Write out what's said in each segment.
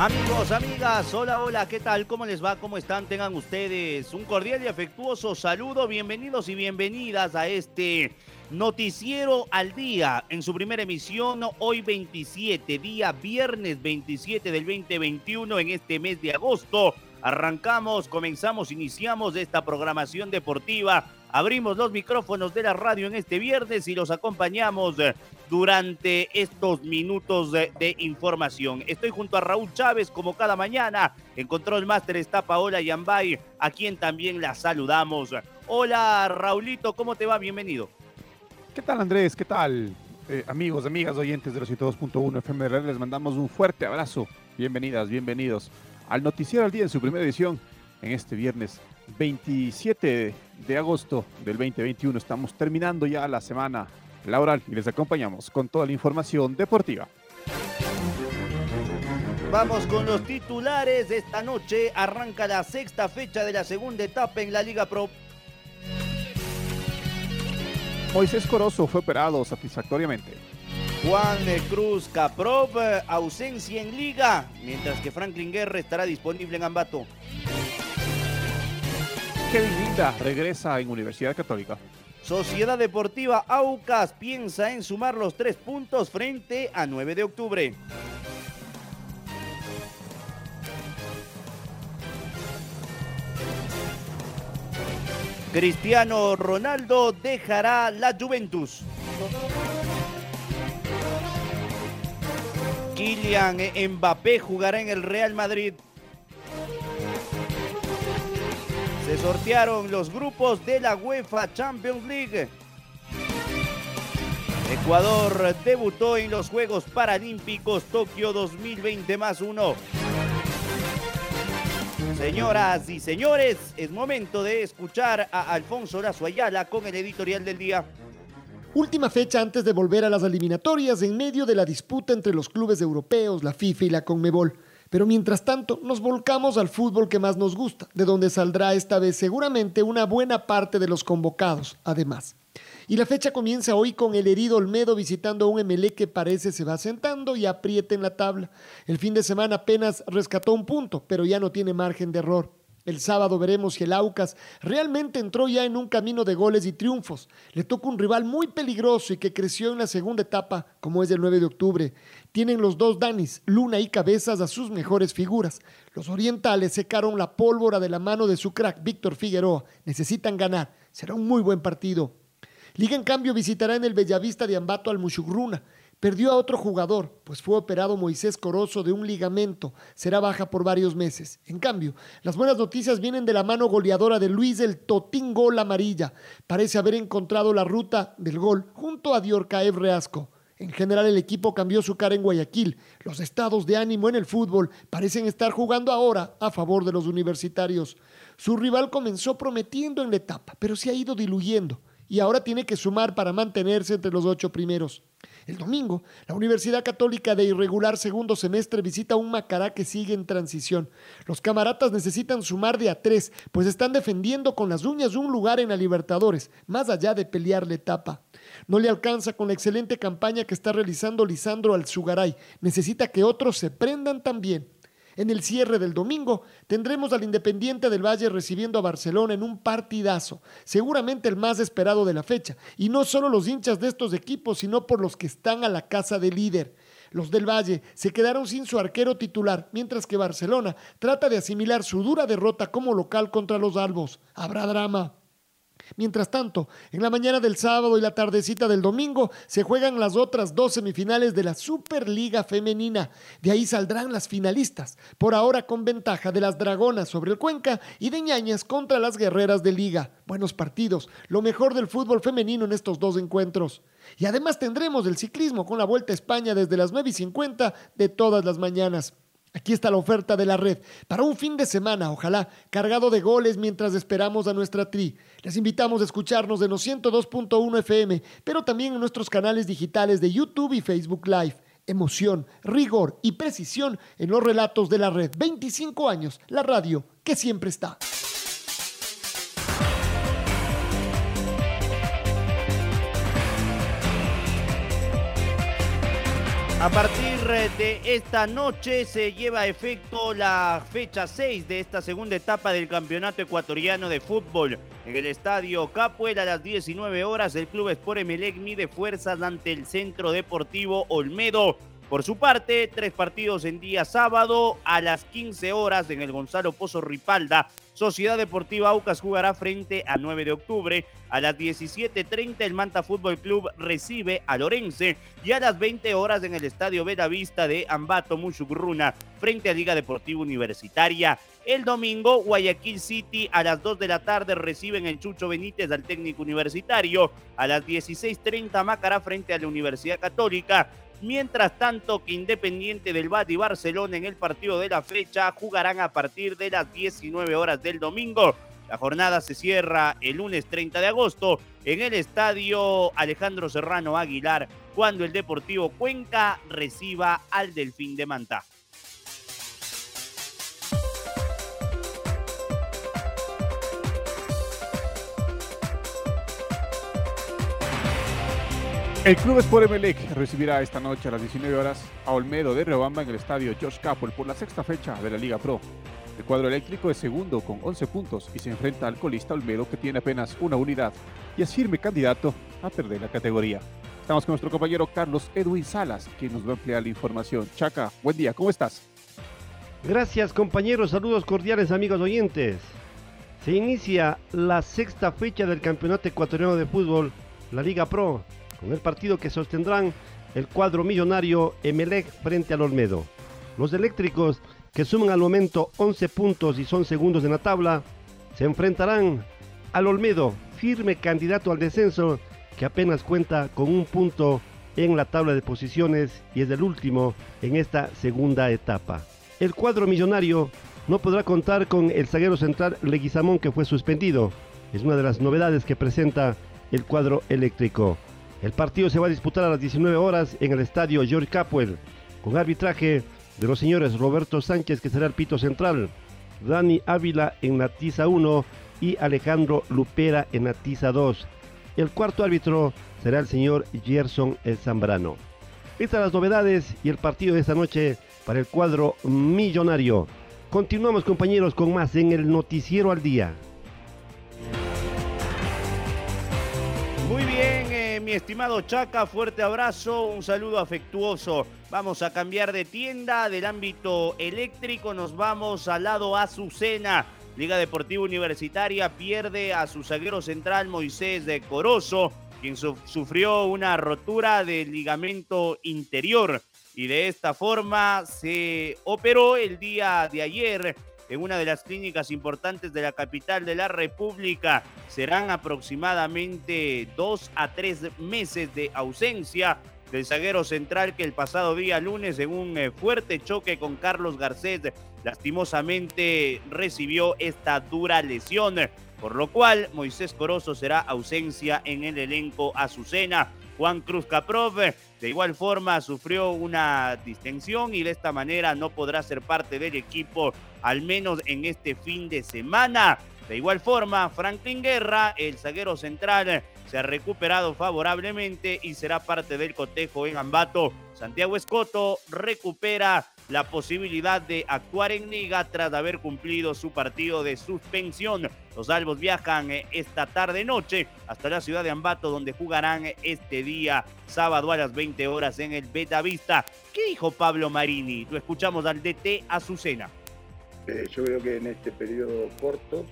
Amigos, amigas, hola, hola, ¿qué tal? ¿Cómo les va? ¿Cómo están? Tengan ustedes un cordial y afectuoso saludo. Bienvenidos y bienvenidas a este noticiero al día en su primera emisión hoy 27, día viernes 27 del 2021 en este mes de agosto. Arrancamos, comenzamos, iniciamos esta programación deportiva Abrimos los micrófonos de la radio en este viernes y los acompañamos eh, durante estos minutos de, información. Estoy junto a Raúl Chávez como cada mañana. En Control Master está Paola Yambay, a quien también la saludamos. Hola Raulito, ¿cómo te va? Bienvenido. ¿Qué tal Andrés? ¿Qué tal? Eh, amigos, amigas, oyentes de los 102.1 FM les mandamos un fuerte abrazo. Bienvenidas, bienvenidos al Noticiero al Día en su primera edición en este viernes 27 de agosto del 2021. Estamos terminando ya la semana laboral y les acompañamos con toda la información deportiva. Vamos con los titulares. de Esta noche arranca la sexta fecha de la segunda etapa en la Liga Pro. Moisés Corozo fue operado satisfactoriamente. Juan Cruz Caprov, ausencia en liga, mientras que Franklin Guerra estará disponible en Ambato. Kevin Linda regresa en Universidad Católica. Sociedad Deportiva Aucas piensa en sumar los tres puntos frente a 9 de octubre. Cristiano Ronaldo dejará la Juventus. Kylian Mbappé jugará en el Real Madrid. Se sortearon los grupos de la UEFA Champions League. Ecuador debutó en los Juegos Paralímpicos Tokio 2020 más uno. Señoras y señores, es momento de escuchar a Alfonso Lazo Ayala con el editorial del día. Última fecha antes de volver a las eliminatorias en medio de la disputa entre los clubes europeos, la FIFA y la CONMEBOL. Pero mientras tanto, nos volcamos al fútbol que más nos gusta, de donde saldrá esta vez seguramente una buena parte de los convocados, además. Y la fecha comienza hoy con el herido Olmedo visitando a un MLE que parece se va sentando y aprieta en la tabla. El fin de semana apenas rescató un punto, pero ya no tiene margen de error. El sábado veremos si el Aucas realmente entró ya en un camino de goles y triunfos. Le toca un rival muy peligroso y que creció en la segunda etapa, como es el 9 de octubre. Tienen los dos Danis, Luna y Cabezas, a sus mejores figuras. Los orientales secaron la pólvora de la mano de su crack, Víctor Figueroa. Necesitan ganar. Será un muy buen partido. Liga, en cambio, visitará en el Bellavista de Ambato al Mushugruna. Perdió a otro jugador, pues fue operado Moisés Corozo de un ligamento. Será baja por varios meses. En cambio, las buenas noticias vienen de la mano goleadora de Luis el Totín Gol Amarilla. Parece haber encontrado la ruta del gol junto a Diorcaev Reasco. En general el equipo cambió su cara en Guayaquil. Los estados de ánimo en el fútbol parecen estar jugando ahora a favor de los universitarios. Su rival comenzó prometiendo en la etapa, pero se ha ido diluyendo y ahora tiene que sumar para mantenerse entre los ocho primeros. El domingo, la Universidad Católica de irregular segundo semestre visita un Macará que sigue en transición. Los camaratas necesitan sumar de a tres, pues están defendiendo con las uñas un lugar en la Libertadores, más allá de pelear la etapa. No le alcanza con la excelente campaña que está realizando Lisandro Alzugaray. Necesita que otros se prendan también. En el cierre del domingo tendremos al Independiente del Valle recibiendo a Barcelona en un partidazo, seguramente el más esperado de la fecha, y no solo los hinchas de estos equipos, sino por los que están a la casa del líder. Los del Valle se quedaron sin su arquero titular, mientras que Barcelona trata de asimilar su dura derrota como local contra los Albos. Habrá drama. Mientras tanto, en la mañana del sábado y la tardecita del domingo se juegan las otras dos semifinales de la Superliga Femenina. De ahí saldrán las finalistas, por ahora con ventaja de las Dragonas sobre el Cuenca y de Ñañas contra las Guerreras de Liga. Buenos partidos, lo mejor del fútbol femenino en estos dos encuentros. Y además tendremos el ciclismo con la Vuelta a España desde las 9 y 50 de todas las mañanas. Aquí está la oferta de la red para un fin de semana, ojalá, cargado de goles mientras esperamos a nuestra tri. Les invitamos a escucharnos en los 102.1 FM, pero también en nuestros canales digitales de YouTube y Facebook Live. Emoción, rigor y precisión en los relatos de la red. 25 años, la radio que siempre está. A partir de esta noche se lleva a efecto la fecha 6 de esta segunda etapa del Campeonato Ecuatoriano de Fútbol. En el estadio Capuel a las 19 horas el Club Sport Emelec mide fuerzas ante el Centro Deportivo Olmedo. Por su parte, tres partidos en día sábado a las 15 horas en el Gonzalo Pozo Ripalda. Sociedad Deportiva Aucas jugará frente a 9 de octubre. A las 17.30 el Manta Fútbol Club recibe a Lorense y a las 20 horas en el Estadio Vista de Ambato Mushugruna frente a Liga Deportiva Universitaria. El domingo Guayaquil City a las 2 de la tarde reciben el Chucho Benítez al técnico universitario. A las 16.30 Macará frente a la Universidad Católica. Mientras tanto que Independiente del Bat y Barcelona en el partido de la fecha jugarán a partir de las 19 horas del domingo. La jornada se cierra el lunes 30 de agosto en el estadio Alejandro Serrano Aguilar cuando el Deportivo Cuenca reciba al Delfín de Manta. El Club Sport Emelec recibirá esta noche a las 19 horas a Olmedo de Riobamba en el estadio George Capel por la sexta fecha de la Liga Pro. El cuadro eléctrico es segundo con 11 puntos y se enfrenta al colista Olmedo que tiene apenas una unidad y es firme candidato a perder la categoría. Estamos con nuestro compañero Carlos Edwin Salas, quien nos va a ampliar la información. Chaca, buen día, ¿cómo estás? Gracias compañeros, saludos cordiales amigos oyentes. Se inicia la sexta fecha del Campeonato Ecuatoriano de Fútbol, la Liga Pro, con el partido que sostendrán el cuadro millonario Emelec frente al Olmedo. Los eléctricos, que suman al momento 11 puntos y son segundos en la tabla, se enfrentarán al Olmedo, firme candidato al descenso, que apenas cuenta con un punto en la tabla de posiciones y es el último en esta segunda etapa. El cuadro millonario no podrá contar con el zaguero central Leguizamón que fue suspendido. Es una de las novedades que presenta el cuadro eléctrico. El partido se va a disputar a las 19 horas en el estadio George Capwell, con arbitraje de los señores Roberto Sánchez, que será el pito central, Dani Ávila en la tiza 1 y Alejandro Lupera en la tiza 2. El cuarto árbitro será el señor Gerson Zambrano. Estas las novedades y el partido de esta noche para el cuadro millonario. Continuamos compañeros con más en el noticiero al día. Mi estimado Chaca, fuerte abrazo, un saludo afectuoso. Vamos a cambiar de tienda del ámbito eléctrico, nos vamos al lado Azucena. Liga Deportiva Universitaria pierde a su zaguero central Moisés de Corozo, quien sufrió una rotura del ligamento interior y de esta forma se operó el día de ayer en una de las clínicas importantes de la capital de la República. Serán aproximadamente dos a tres meses de ausencia del zaguero central que el pasado día lunes en un eh, fuerte choque con Carlos Garcés lastimosamente recibió esta dura lesión, por lo cual Moisés Corozo será ausencia en el elenco Azucena. Juan Cruz Caprov de igual forma sufrió una distensión y de esta manera no podrá ser parte del equipo al menos en este fin de semana. De igual forma, Franklin Guerra, el zaguero central, se ha recuperado favorablemente y será parte del cotejo en Ambato. Santiago Escoto recupera la posibilidad de actuar en liga tras haber cumplido su partido de suspensión. Los albos viajan eh, esta tarde-noche hasta la ciudad de Ambato, donde jugarán este día sábado a las 20 horas en el Beta Vista. ¿Qué dijo Pablo Marini? Lo escuchamos al DT Azucena. Yo creo que en este periodo corto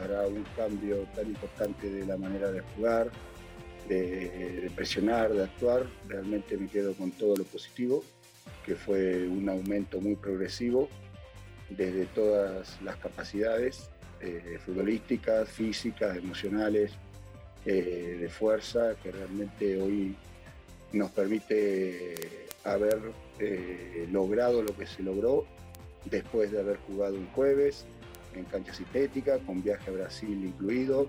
para un cambio tan importante de la manera de jugar, de, presionar, de actuar. Realmente me quedo con todo lo positivo, que fue un aumento muy progresivo desde todas las capacidades eh, futbolísticas, físicas, emocionales, eh, de fuerza, que realmente hoy nos permite haber eh, logrado lo que se logró después de haber jugado un jueves en cancha sintética, con viaje a Brasil incluido,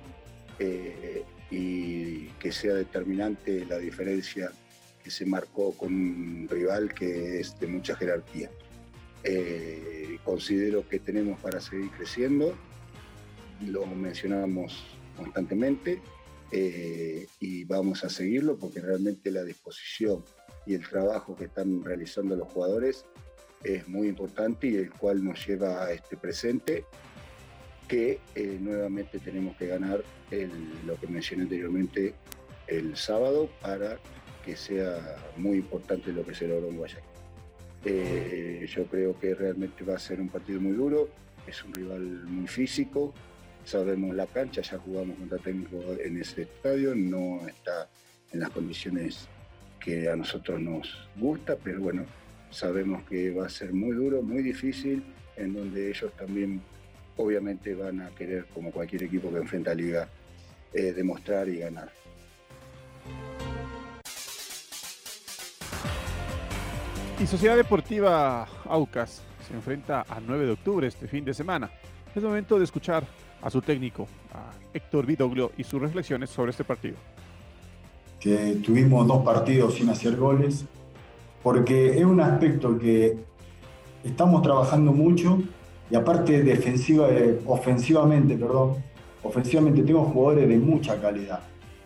eh, y que sea determinante la diferencia que se marcó con un rival que es de mucha jerarquía. Eh, considero que tenemos para seguir creciendo, lo mencionamos constantemente eh, y vamos a seguirlo porque realmente la disposición y el trabajo que están realizando los jugadores es muy importante y el cual nos lleva a este presente que eh, nuevamente tenemos que ganar lo que mencioné anteriormente el sábado para que sea muy importante lo que se logró en Guayaquil. Eh, yo creo que realmente va a ser un partido muy duro, es un rival muy físico, sabemos la cancha, ya jugamos contra técnico en ese estadio, no está en las condiciones que a nosotros nos gusta, pero bueno, sabemos que va a ser muy duro, muy difícil, en donde ellos también obviamente van a querer, como cualquier equipo que enfrenta a Liga, eh, demostrar y ganar. Y Sociedad Deportiva Aucas se enfrenta a 9 de octubre este fin de semana. Es momento de escuchar a su técnico, a Héctor Vidoglio, y sus reflexiones sobre este partido. Que tuvimos dos partidos sin hacer goles, porque es un aspecto que estamos trabajando mucho y aparte defensiva, eh, ofensivamente, perdón, ofensivamente tengo jugadores de mucha calidad.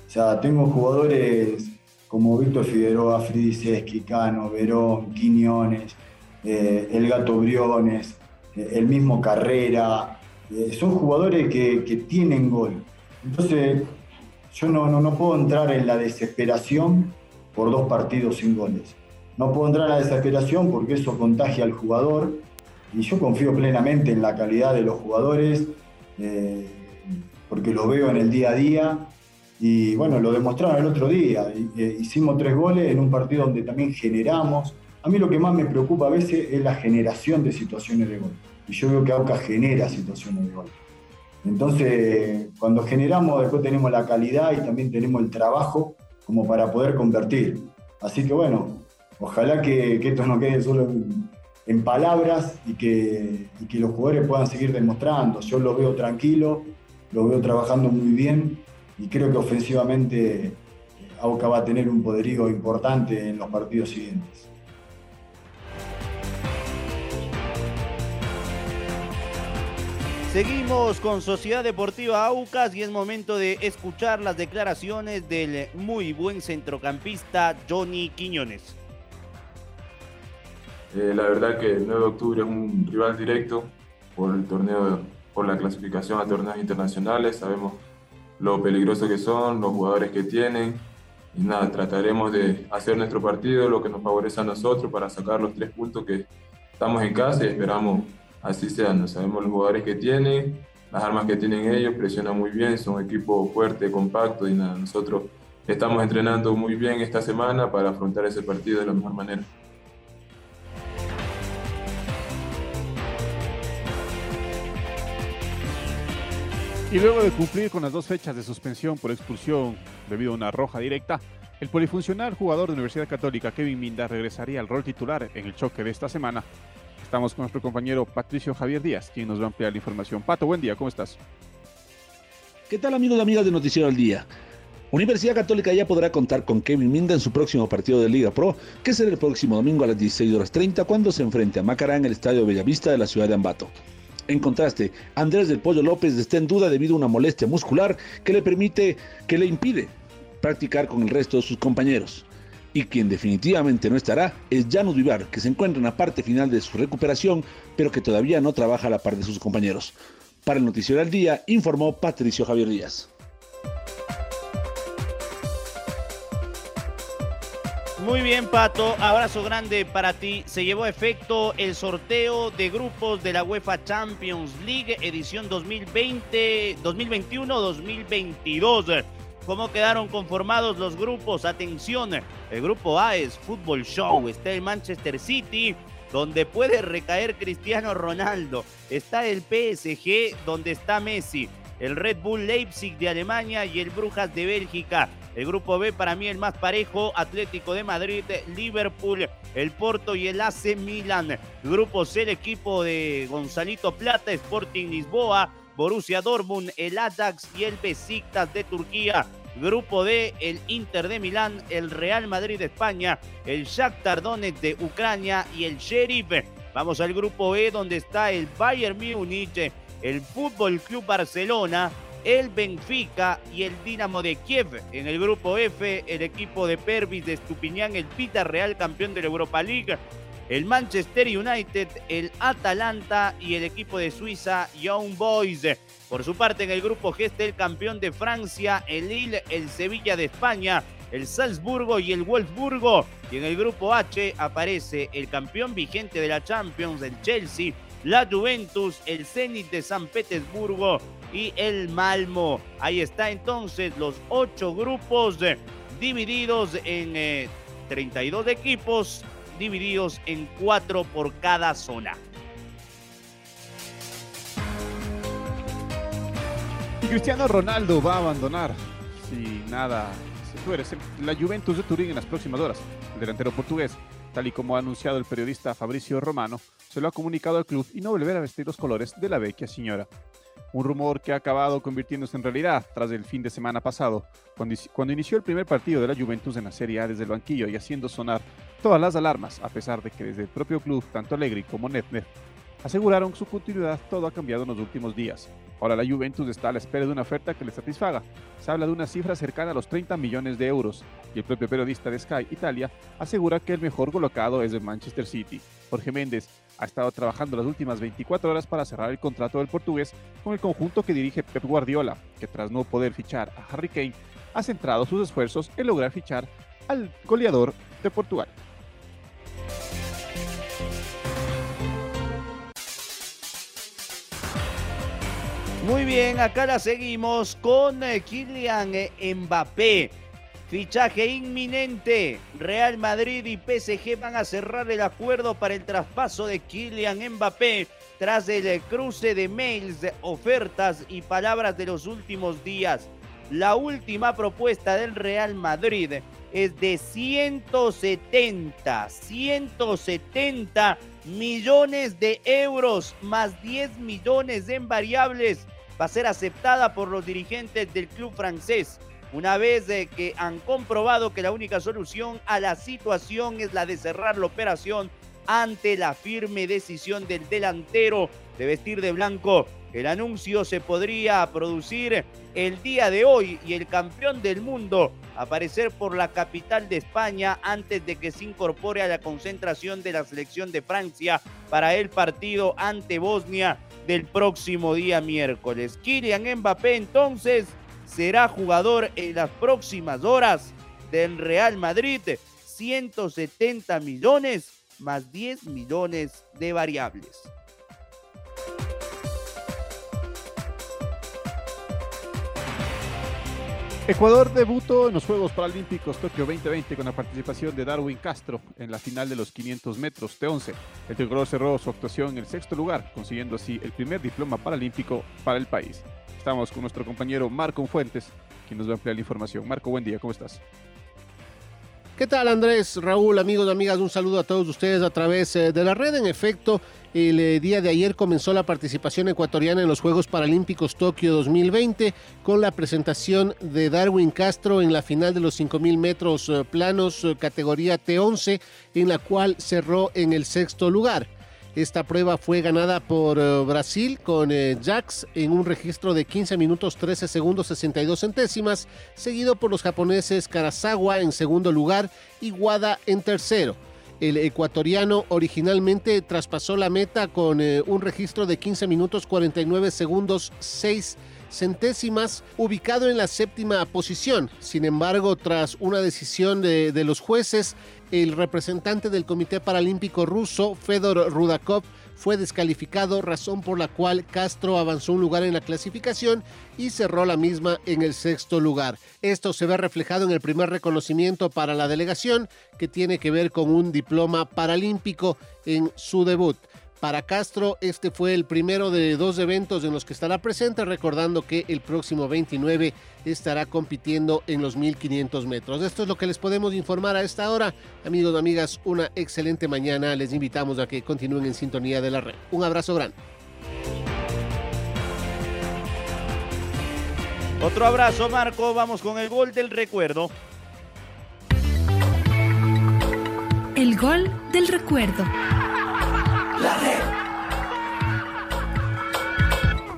O sea, tengo jugadores como Víctor Figueroa, Fridis Cano, Verón, Quiñones, eh, el Gato Briones, eh, el mismo Carrera. son jugadores que, tienen gol. Entonces, yo no, no, no puedo entrar en la desesperación por dos partidos sin goles. No puedo entrar en la desesperación porque eso contagia al jugador y yo confío plenamente en la calidad de los jugadores, eh, porque lo veo en el día a día. Y bueno, lo demostraron el otro día. Eh, hicimos tres goles en un partido donde también generamos. A mí lo que más me preocupa a veces es la generación de situaciones de gol. Y yo veo que AUCA genera situaciones de gol. Entonces, cuando generamos, después tenemos la calidad y también tenemos el trabajo como para poder convertir. Así que bueno, ojalá que, que esto no quede solo en, palabras y que, que los jugadores puedan seguir demostrando. Yo lo veo tranquilo, lo veo trabajando muy bien y creo que ofensivamente eh, Auca va a tener un poderío importante en los partidos siguientes. Seguimos con Sociedad Deportiva Aucas y es momento de escuchar las declaraciones del muy buen centrocampista Johnny Quiñones. Eh, la verdad que el 9 de octubre es un rival directo por el torneo, por la clasificación a torneos internacionales. Sabemos lo peligroso que son, los jugadores que tienen. Y nada, trataremos de hacer nuestro partido, lo que nos favorece a nosotros para sacar los tres puntos que estamos en casa y esperamos así sea. No sabemos los jugadores que tienen, las armas que tienen ellos, presionan muy bien, son un equipo fuerte, compacto y nada, nosotros estamos entrenando muy bien esta semana para afrontar ese partido de la mejor manera. Y luego de cumplir con las dos fechas de suspensión por expulsión debido a una roja directa, el polifuncional jugador de Universidad Católica Kevin Minda regresaría al rol titular en el choque de esta semana. Estamos con nuestro compañero Patricio Javier Díaz, quien nos va a ampliar la información. Pato, buen día, ¿cómo estás? ¿Qué tal amigos y amigas de Noticiero al Día? Universidad Católica ya podrá contar con Kevin Minda en su próximo partido de Liga Pro, que será el próximo domingo a las 16 horas 30 cuando se enfrente a Macará en el Estadio Bellavista de la ciudad de Ambato. En contraste, Andrés del Pollo López está en duda debido a una molestia muscular que le permite, que le impide practicar con el resto de sus compañeros. Y quien definitivamente no estará es Janus Vivar, que se encuentra en la parte final de su recuperación, pero que todavía no trabaja a la par de sus compañeros. Para el Noticiero del Día, informó Patricio Javier Díaz. Muy bien, Pato. Abrazo grande para ti. Se llevó a efecto el sorteo de grupos de la UEFA Champions League edición 2020, 2021-2022. ¿Cómo quedaron conformados los grupos? Atención, el grupo A es Fútbol Show. Está el Manchester City, donde puede recaer Cristiano Ronaldo. Está el PSG, donde está Messi. El Red Bull Leipzig de Alemania y el Brujas de Bélgica. El grupo B para mí el más parejo, Atlético de Madrid, Liverpool, el Porto y el AC Milan. Grupo C el equipo de Gonzalito Plata, Sporting Lisboa, Borussia Dortmund, el Ajax y el Besiktas de Turquía. Grupo D, el Inter de Milán, el Real Madrid de España, el Shakhtar Donetsk de Ucrania y el Sheriff. Vamos al grupo E donde está el Bayern Múnich, el Fútbol Club Barcelona, el Benfica y el Dinamo de Kiev. En el grupo F, el equipo de Pervis de Estupiñán, el Pita Real campeón de la Europa League, el Manchester United, el Atalanta y el equipo de Suiza, Young Boys. Por su parte, en el grupo G está el campeón de Francia, el Lille, el Sevilla de España, el Salzburgo y el Wolfsburgo. Y en el grupo H aparece el campeón vigente de la Champions, el Chelsea, la Juventus, el Zenit de San Petersburgo y el Malmo. Ahí está entonces los ocho grupos eh, divididos en 32 eh, equipos, divididos en cuatro por cada zona. Cristiano Ronaldo va a abandonar, si nada se fuere, la Juventus de Turín en las próximas horas. El delantero portugués, tal y como ha anunciado el periodista Fabricio Romano, se lo ha comunicado al club y no volverá a vestir los colores de la vecchia señora. Un rumor que ha acabado convirtiéndose en realidad tras el fin de semana pasado, cuando, inició el primer partido de la Juventus en la Serie A desde el banquillo y haciendo sonar todas las alarmas, a pesar de que desde el propio club, tanto Allegri como Netner aseguraron su continuidad, todo ha cambiado en los últimos días. Ahora la Juventus está a la espera de una oferta que le satisfaga. Se habla de una cifra cercana a los 30 millones de euros y el propio periodista de Sky Italia asegura que el mejor colocado es el Manchester City. Jorge Méndez ha estado trabajando las últimas 24 horas para cerrar el contrato del portugués con el conjunto que dirige Pep Guardiola, que tras no poder fichar a Harry Kane, ha centrado sus esfuerzos en lograr fichar al goleador de Portugal. Muy bien, acá la seguimos con eh, Kylian Mbappé. Fichaje inminente. Real Madrid y PSG van a cerrar el acuerdo para el traspaso de Kylian Mbappé tras el cruce de mails, ofertas y palabras de los últimos días. La última propuesta del Real Madrid es de 170, 170 millones de euros más 10 millones en variables va a ser aceptada por los dirigentes del club francés. Una vez de que han comprobado que la única solución a la situación es la de cerrar la operación ante la firme decisión del delantero de vestir de blanco. El anuncio se podría producir el día de hoy y el campeón del mundo aparecer por la capital de España antes de que se incorpore a la concentración de la selección de Francia para el partido ante Bosnia del próximo día miércoles. Kylian Mbappé entonces será jugador en las próximas horas del Real Madrid. 170 millones más 10 millones de variables. Ecuador debutó en los Juegos Paralímpicos Tokio 2020 con la participación de Darwin Castro en la final de los 500 metros T11. El tricolor cerró su actuación en el sexto lugar, consiguiendo así el primer diploma paralímpico para el país. Estamos con nuestro compañero Marco Fuentes, quien nos va a ampliar la información. Marco, buen día, ¿cómo estás? ¿Qué tal Andrés, Raúl, amigos amigas? Un saludo a todos ustedes a través eh, de la red. En efecto, el eh, día de ayer comenzó la participación ecuatoriana en los Juegos Paralímpicos Tokio 2020 con la presentación de Darwin Castro en la final de los 5.000 metros eh, planos categoría T11 en la cual cerró en el sexto lugar. Esta prueba fue ganada por eh, Brasil con eh, Jax en un registro de 15 minutos 13 segundos 62 centésimas, seguido por los japoneses Karasawa en segundo lugar y Wada en tercero. El ecuatoriano originalmente traspasó la meta con eh, un registro de 15 minutos 49 segundos 6 centésimas, ubicado en la séptima posición. Sin embargo, tras una decisión de, de los jueces, el representante del Comité Paralímpico ruso, Fedor Rudakov, fue descalificado, razón por la cual Castro avanzó un lugar en la clasificación y cerró la misma en el sexto lugar. Esto se ve reflejado en el primer reconocimiento para la delegación, que tiene que ver con un diploma paralímpico en su debut. Para Castro, este fue el primero de dos eventos en los que estará presente, recordando que el próximo 29 estará compitiendo en los 1500 metros. Esto es lo que les podemos informar a esta hora. Amigos y amigas, una excelente mañana. Les invitamos a que continúen en sintonía de la red. Un abrazo grande. Otro abrazo, Marco. Vamos con el gol del recuerdo. El gol del recuerdo.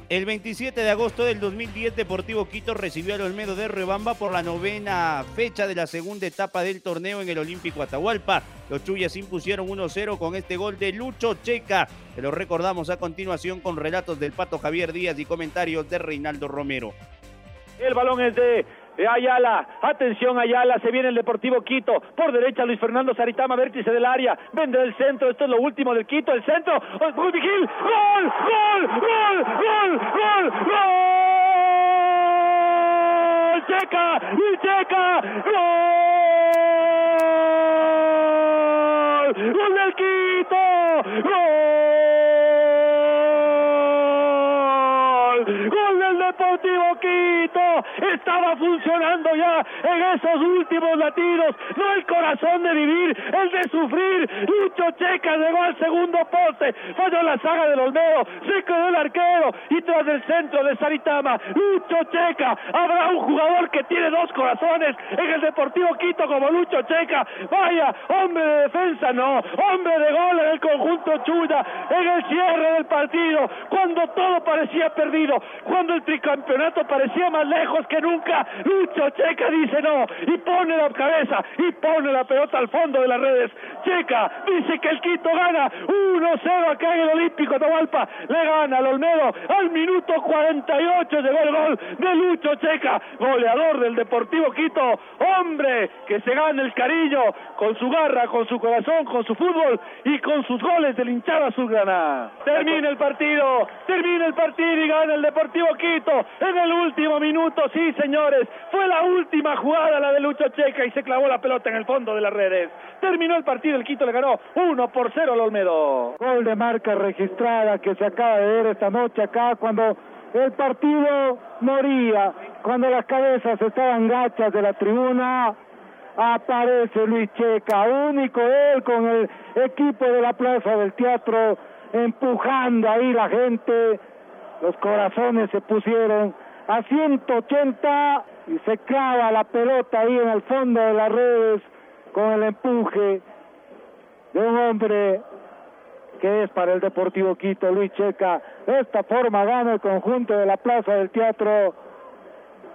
El 27 de agosto del 2010, Deportivo Quito recibió al Olmedo de Rebamba por la novena fecha de la segunda etapa del torneo en el Olímpico Atahualpa. Los Chuyas impusieron 1-0 con este gol de Lucho Checa, que lo recordamos a continuación con relatos del Pato Javier Díaz y comentarios de Reinaldo Romero. El balón es de Ayala, atención Ayala, se viene el Deportivo Quito, por derecha Luis Fernando Saritama, vértice del área, vende del centro, esto es lo último del Quito, el centro, gol, gol, gol, gol, gol, gol, gol, Checa, y Checa, gol, gol del Quito, gol, gol del Deportivo Quito, estaba funcionando ya en esos últimos latidos, no el corazón de vivir, el de sufrir. Lucho Checa llegó al segundo poste, falló la saga del Olmedo, se quedó el arquero y tras el centro de Saritama, Lucho Checa, habrá un jugador que tiene dos corazones en el Deportivo Quito como Lucho Checa. Vaya, hombre de defensa, no, hombre de gol en el conjunto Chuya, en el cierre del partido, cuando todo parecía perdido, cuando el tricampeonato parecía más lejos que nunca, Lucho Checa dice no y pone la cabeza y pone la pelota al fondo de las redes. Checa dice que el Quito gana 1-0 acá en el Olímpico Atahualpa. Le gana al Olmedo al minuto 48 llegó el gol de Lucho Checa, goleador del Deportivo Quito. Hombre que se gana el cariño con su garra, con su corazón, con su fútbol y con sus goles del hinchada azulgrana. Termina el partido, termina el partido y gana el Deportivo Quito en el último minuto. Sí, señores, fue la última jugada la de Lucho Checa y se clavó la pelota en el fondo de las redes. Terminó el partido, el Quito le ganó 1 por 0 al Olmedo. Gol de marca registrada que se acaba de ver esta noche acá cuando el partido moría, cuando las cabezas estaban gachas de la tribuna. Aparece Luis Checa, único él con el equipo de la Plaza del Teatro, empujando ahí la gente. Los corazones se pusieron a 180 y se clava la pelota ahí en el fondo de las redes con el empuje de un hombre que es para el Deportivo Quito, Luis Checa. De esta forma gana el conjunto de la Plaza del Teatro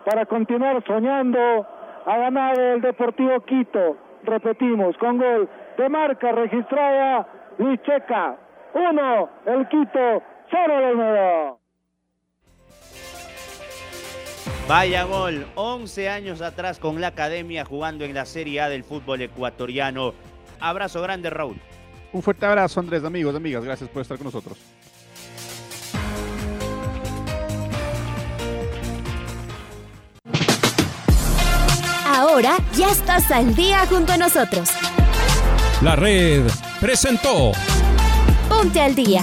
para continuar soñando a ganar el Deportivo Quito. Repetimos, con gol de marca registrada, Luis Checa. Uno, el Quito, cero el Olmedo. Vaya gol, 11 años atrás con la academia jugando en la Serie A del fútbol ecuatoriano. Abrazo grande, Raúl. Un fuerte abrazo, Andrés, amigos, amigas. Gracias por estar con nosotros. Ahora ya estás al día junto a nosotros. La red presentó Ponte al día.